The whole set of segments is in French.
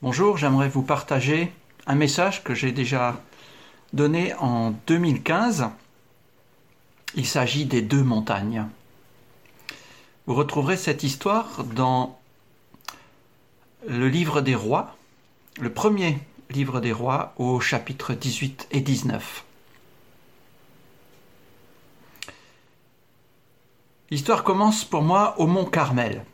Bonjour, j'aimerais vous partager un message que j'ai déjà donné en 2015. Il s'agit des deux montagnes. Vous retrouverez cette histoire dans le livre des rois, le premier livre des rois au chapitre 18 et 19. L'histoire commence pour moi au mont Carmel.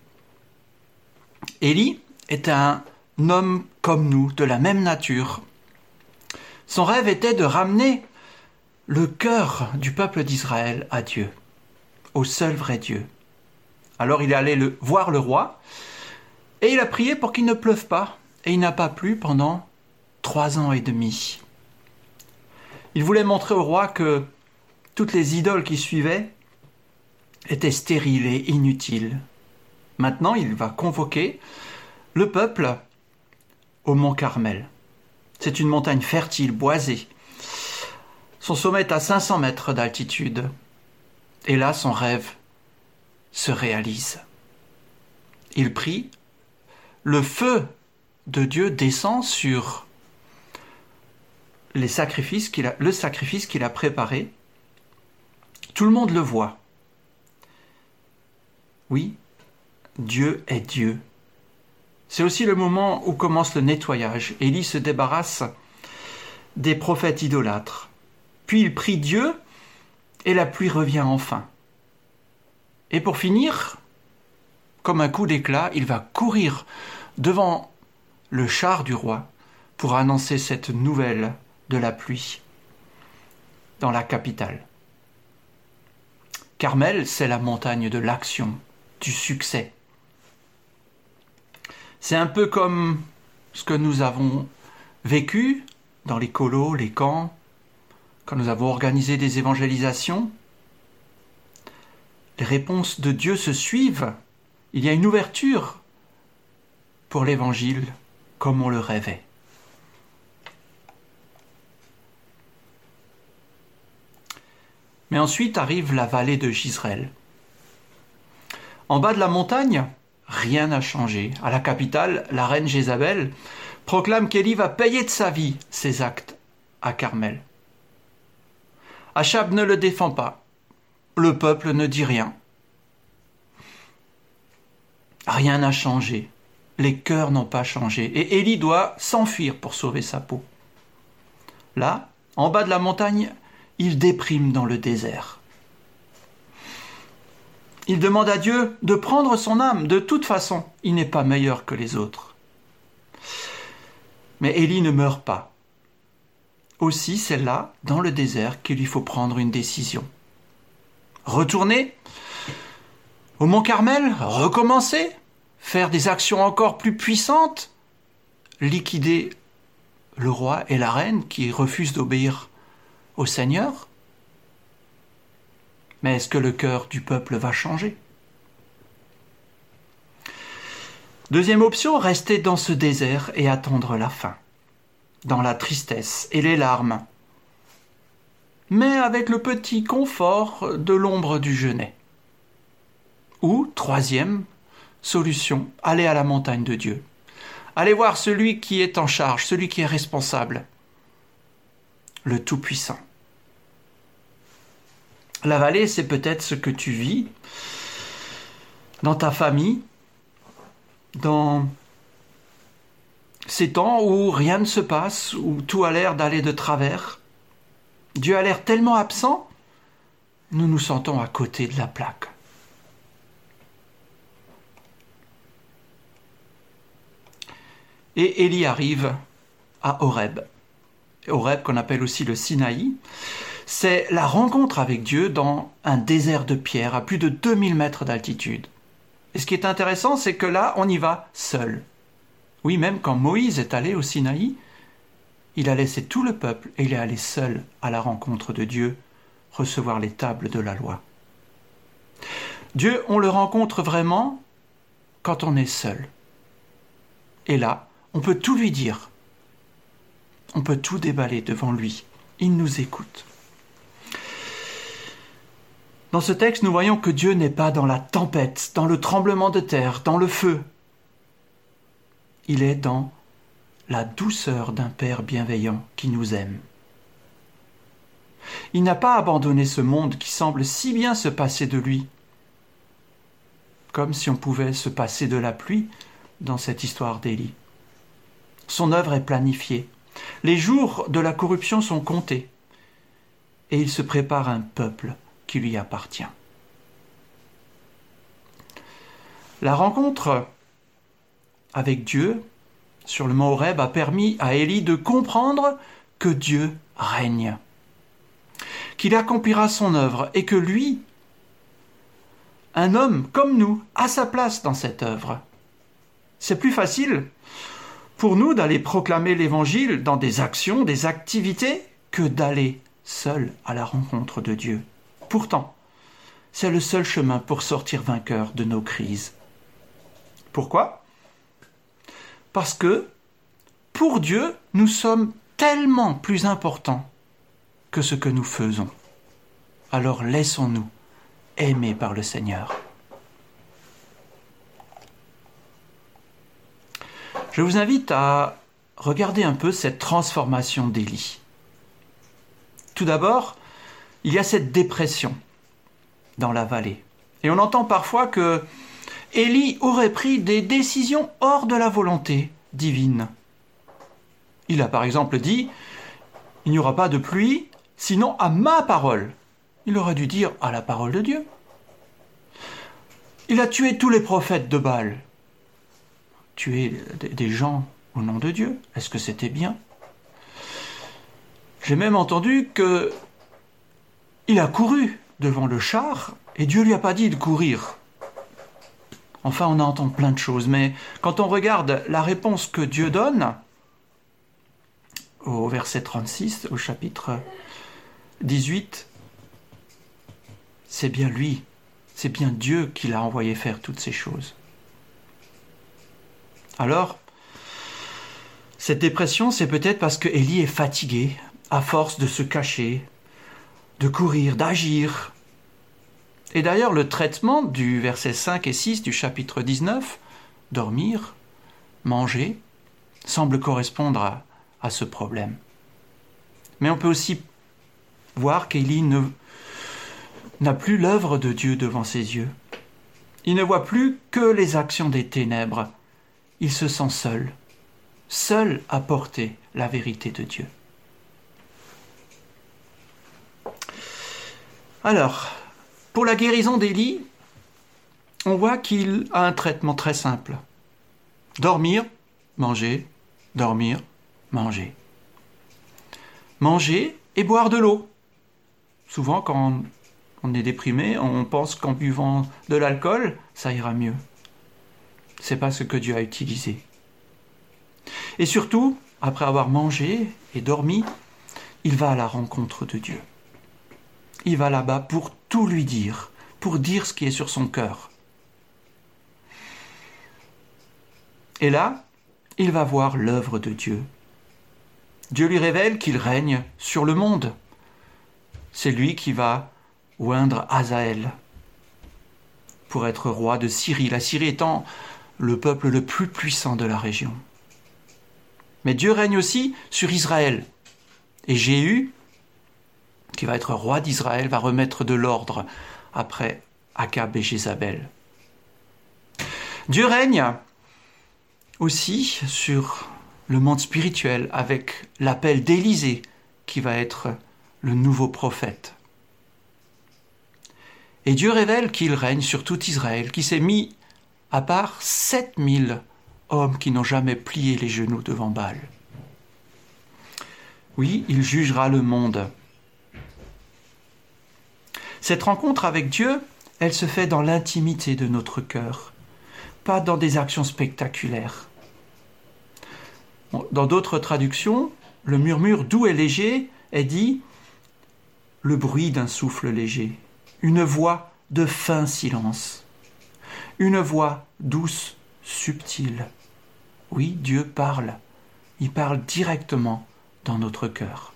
Élie est un homme comme nous, de la même nature. Son rêve était de ramener le cœur du peuple d'Israël à Dieu, au seul vrai Dieu. Alors il est allé voir le roi et il a prié pour qu'il ne pleuve pas. Et il n'a pas plu pendant trois ans et demi. Il voulait montrer au roi que toutes les idoles qui suivaient étaient stériles et inutiles. Maintenant, il va convoquer le peuple au mont Carmel. C'est une montagne fertile, boisée. Son sommet est à 500 mètres d'altitude. Et là, son rêve se réalise. Il prie, le feu de Dieu descend sur les sacrifices le sacrifice qu'il a préparé. Tout le monde le voit. Oui, Dieu est Dieu. C'est aussi le moment où commence le nettoyage. Élie se débarrasse des prophètes idolâtres. Puis il prie Dieu et la pluie revient enfin. Et pour finir, comme un coup d'éclat, il va courir devant le char du roi pour annoncer cette nouvelle de la pluie dans la capitale. Carmel, c'est la montagne de l'action, du succès. C'est un peu comme ce que nous avons vécu dans les colos, les camps, quand nous avons organisé des évangélisations les réponses de Dieu se suivent. Il y a une ouverture pour l'Évangile comme on le rêvait. Mais ensuite arrive la vallée de Gisraël. En bas de la montagne, rien n'a changé. À la capitale, la reine Jézabel proclame qu'Élie va payer de sa vie ses actes à Carmel. Achab ne le défend pas. Le peuple ne dit rien. Rien n'a changé. Les cœurs n'ont pas changé. Et Élie doit s'enfuir pour sauver sa peau. Là, en bas de la montagne, il déprime dans le désert. Il demande à Dieu de prendre son âme. De toute façon, il n'est pas meilleur que les autres. Mais Élie ne meurt pas. Aussi, c'est là, dans le désert, qu'il lui faut prendre une décision. Retourner au Mont Carmel, recommencer, faire des actions encore plus puissantes, liquider le roi et la reine qui refusent d'obéir au Seigneur. Mais est-ce que le cœur du peuple va changer? Deuxième option, rester dans ce désert et attendre la fin, dans la tristesse et les larmes, mais avec le petit confort de l'ombre du genêt. Ou, troisième solution, aller à la montagne de Dieu. Aller voir celui qui est en charge, celui qui est responsable, le Tout-Puissant. La vallée, c'est peut-être ce que tu vis dans ta famille, dans ces temps où rien ne se passe, où tout a l'air d'aller de travers. Dieu a l'air tellement absent, nous nous sentons à côté de la plaque. Et Élie arrive à Horeb. Horeb qu'on appelle aussi le Sinaï c'est la rencontre avec Dieu dans un désert de pierre à plus de 2000 mètres d'altitude. Et ce qui est intéressant, c'est que là, on y va seul. Oui, même quand Moïse est allé au Sinaï, il a laissé tout le peuple et il est allé seul à la rencontre de Dieu, recevoir les tables de la loi. Dieu, on le rencontre vraiment quand on est seul. Et là, on peut tout lui dire. On peut tout déballer devant lui. Il nous écoute. Dans ce texte, nous voyons que Dieu n'est pas dans la tempête, dans le tremblement de terre, dans le feu. Il est dans la douceur d'un Père bienveillant qui nous aime. Il n'a pas abandonné ce monde qui semble si bien se passer de lui, comme si on pouvait se passer de la pluie dans cette histoire d'Élie. Son œuvre est planifiée. Les jours de la corruption sont comptés. Et il se prépare un peuple qui lui appartient. La rencontre avec Dieu sur le mont Horeb a permis à Élie de comprendre que Dieu règne, qu'il accomplira son œuvre et que lui, un homme comme nous, a sa place dans cette œuvre. C'est plus facile pour nous d'aller proclamer l'Évangile dans des actions, des activités, que d'aller seul à la rencontre de Dieu. Pourtant, c'est le seul chemin pour sortir vainqueur de nos crises. Pourquoi? Parce que, pour Dieu, nous sommes tellement plus importants que ce que nous faisons. Alors laissons-nous aimer par le Seigneur. Je vous invite à regarder un peu cette transformation d'Élie. Tout d'abord, il y a cette dépression dans la vallée. Et on entend parfois que Élie aurait pris des décisions hors de la volonté divine. Il a par exemple dit Il n'y aura pas de pluie, sinon à ma parole. Il aurait dû dire à la parole de Dieu. Il a tué tous les prophètes de Baal. Tuer des gens au nom de Dieu, est-ce que c'était bien? J'ai même entendu que il a couru devant le char et Dieu lui a pas dit de courir. Enfin, on entend plein de choses, mais quand on regarde la réponse que Dieu donne, au verset 36, au chapitre 18, c'est bien lui, c'est bien Dieu qui l'a envoyé faire toutes ces choses. Alors, cette dépression, c'est peut-être parce que Élie est fatigué, à force de se cacher, de courir, d'agir, et d'ailleurs, le traitement du verset 5 et 6 du chapitre 19, dormir, manger, semble correspondre à, ce problème. Mais on peut aussi voir qu'Élie n'a plus l'œuvre de Dieu devant ses yeux. Il ne voit plus que les actions des ténèbres. Il se sent seul, seul à porter la vérité de Dieu. Alors, pour la guérison d'Élie, on voit qu'il a un traitement très simple. Dormir, manger, dormir, manger. Manger et boire de l'eau. Souvent, quand on est déprimé, on pense qu'en buvant de l'alcool, ça ira mieux. C'est pas ce que Dieu a utilisé. Et surtout, après avoir mangé et dormi, il va à la rencontre de Dieu il va là-bas pour tout lui dire, pour dire ce qui est sur son cœur. Et là, il va voir l'œuvre de Dieu. Dieu lui révèle qu'il règne sur le monde. C'est lui qui va oindre Azaël pour être roi de Syrie, la Syrie étant le peuple le plus puissant de la région. Mais Dieu règne aussi sur Israël. Et Jéhu, qui va être roi d'Israël, va remettre de l'ordre après Akab et Jézabel. Dieu règne aussi sur le monde spirituel avec l'appel d'Élisée qui va être le nouveau prophète. Et Dieu révèle qu'il règne sur tout Israël, qui s'est mis à part 7000 hommes qui n'ont jamais plié les genoux devant Baal. Oui, il jugera le monde cette rencontre avec Dieu, elle se fait dans l'intimité de notre cœur, pas dans des actions spectaculaires. Dans d'autres traductions, le murmure doux et léger est dit le bruit d'un souffle léger, une voix de fin silence, une voix douce, subtile. Oui, Dieu parle, il parle directement dans notre cœur.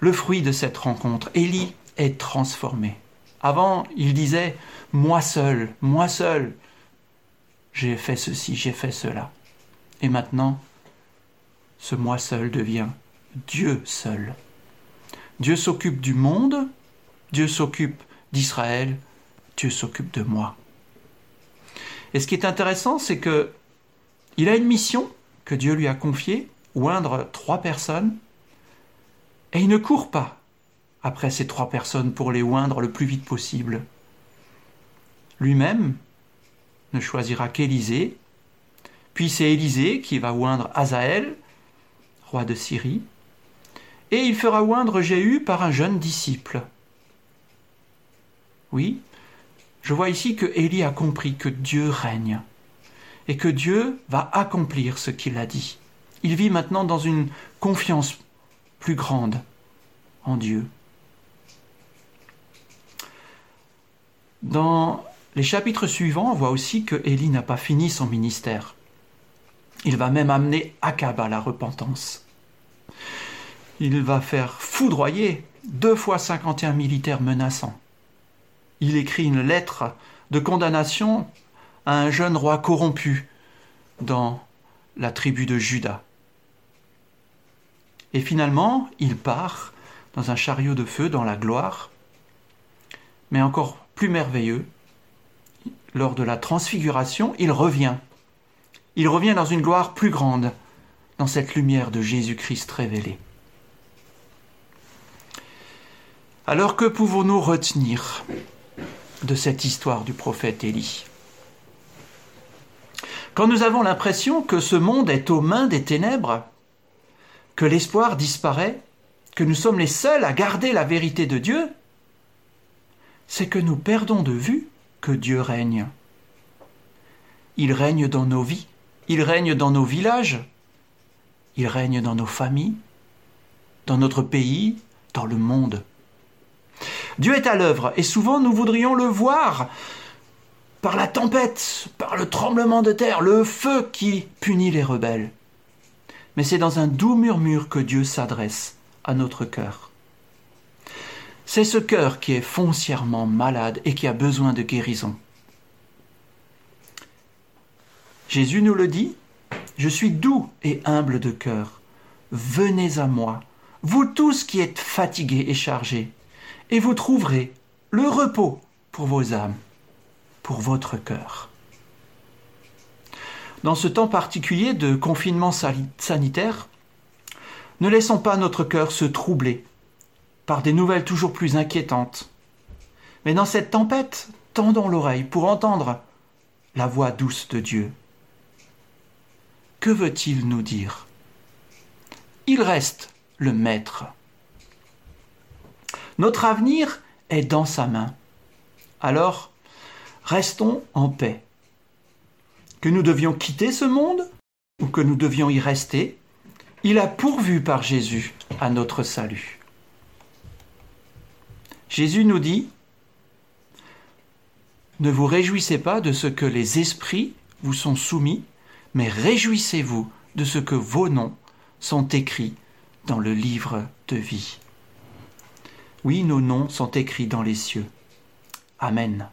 Le fruit de cette rencontre. Élie est transformé. Avant, il disait Moi seul, moi seul. j'ai fait ceci, j'ai fait cela. Et maintenant, ce moi seul devient Dieu seul. Dieu s'occupe du monde, Dieu s'occupe d'Israël, Dieu s'occupe de moi. Et ce qui est intéressant, c'est que il a une mission que Dieu lui a confiée, oindre trois personnes, et il ne court pas après ces trois personnes pour les oindre le plus vite possible. Lui-même ne choisira qu'Élisée, puis c'est Élisée qui va oindre Azaël, roi de Syrie, et il fera oindre Jéhu par un jeune disciple. Oui, je vois ici que Élie a compris que Dieu règne et que Dieu va accomplir ce qu'il a dit. Il vit maintenant dans une confiance plus grande en Dieu. Dans les chapitres suivants, on voit aussi que Élie n'a pas fini son ministère. Il va même amener Akab à la repentance. Il va faire foudroyer deux fois 51 militaires menaçants. Il écrit une lettre de condamnation à un jeune roi corrompu dans la tribu de Juda. Et finalement, il part dans un chariot de feu dans la gloire, mais encore plus merveilleux, lors de la transfiguration, il revient. Il revient dans une gloire plus grande, dans cette lumière de Jésus-Christ révélé. Alors que pouvons-nous retenir de cette histoire du prophète Élie? Quand nous avons l'impression que ce monde est aux mains des ténèbres, que l'espoir disparaît, que nous sommes les seuls à garder la vérité de Dieu, c'est que nous perdons de vue que Dieu règne. Il règne dans nos vies, il règne dans nos villages, il règne dans nos familles, dans notre pays, dans le monde. Dieu est à l'œuvre et souvent nous voudrions le voir par la tempête, par le tremblement de terre, le feu qui punit les rebelles. Mais c'est dans un doux murmure que Dieu s'adresse à notre cœur. C'est ce cœur qui est foncièrement malade et qui a besoin de guérison. Jésus nous le dit, Je suis doux et humble de cœur. Venez à moi, vous tous qui êtes fatigués et chargés, et vous trouverez le repos pour vos âmes, pour votre cœur. Dans ce temps particulier de confinement sanitaire, ne laissons pas notre cœur se troubler par des nouvelles toujours plus inquiétantes. Mais dans cette tempête, tendons l'oreille pour entendre la voix douce de Dieu. Que veut-il nous dire? Il reste le Maître. Notre avenir est dans sa main. Alors, restons en paix. Que nous devions quitter ce monde ou que nous devions y rester, il a pourvu par Jésus à notre salut. Jésus nous dit, ne vous réjouissez pas de ce que les esprits vous sont soumis, mais réjouissez-vous de ce que vos noms sont écrits dans le livre de vie. Oui, nos noms sont écrits dans les cieux. Amen.